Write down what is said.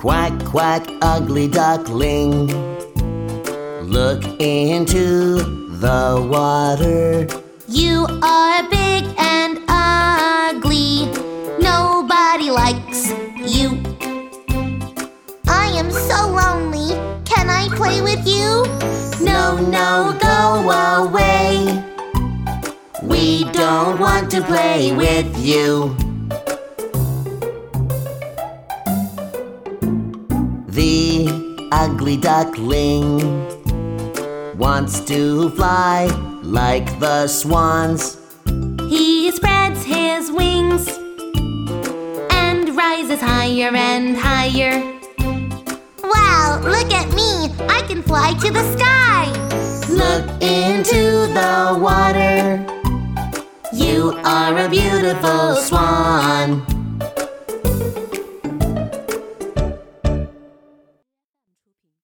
quack, quack, ugly duckling. Look into the water. You are big and ugly. Nobody likes you. I am so lonely. Can I play with you? No, no, go away. We don't want to play with you. Ugly duckling wants to fly like the swans. He spreads his wings and rises higher and higher. Wow, look at me! I can fly to the sky! Look into the water. You are a beautiful swan.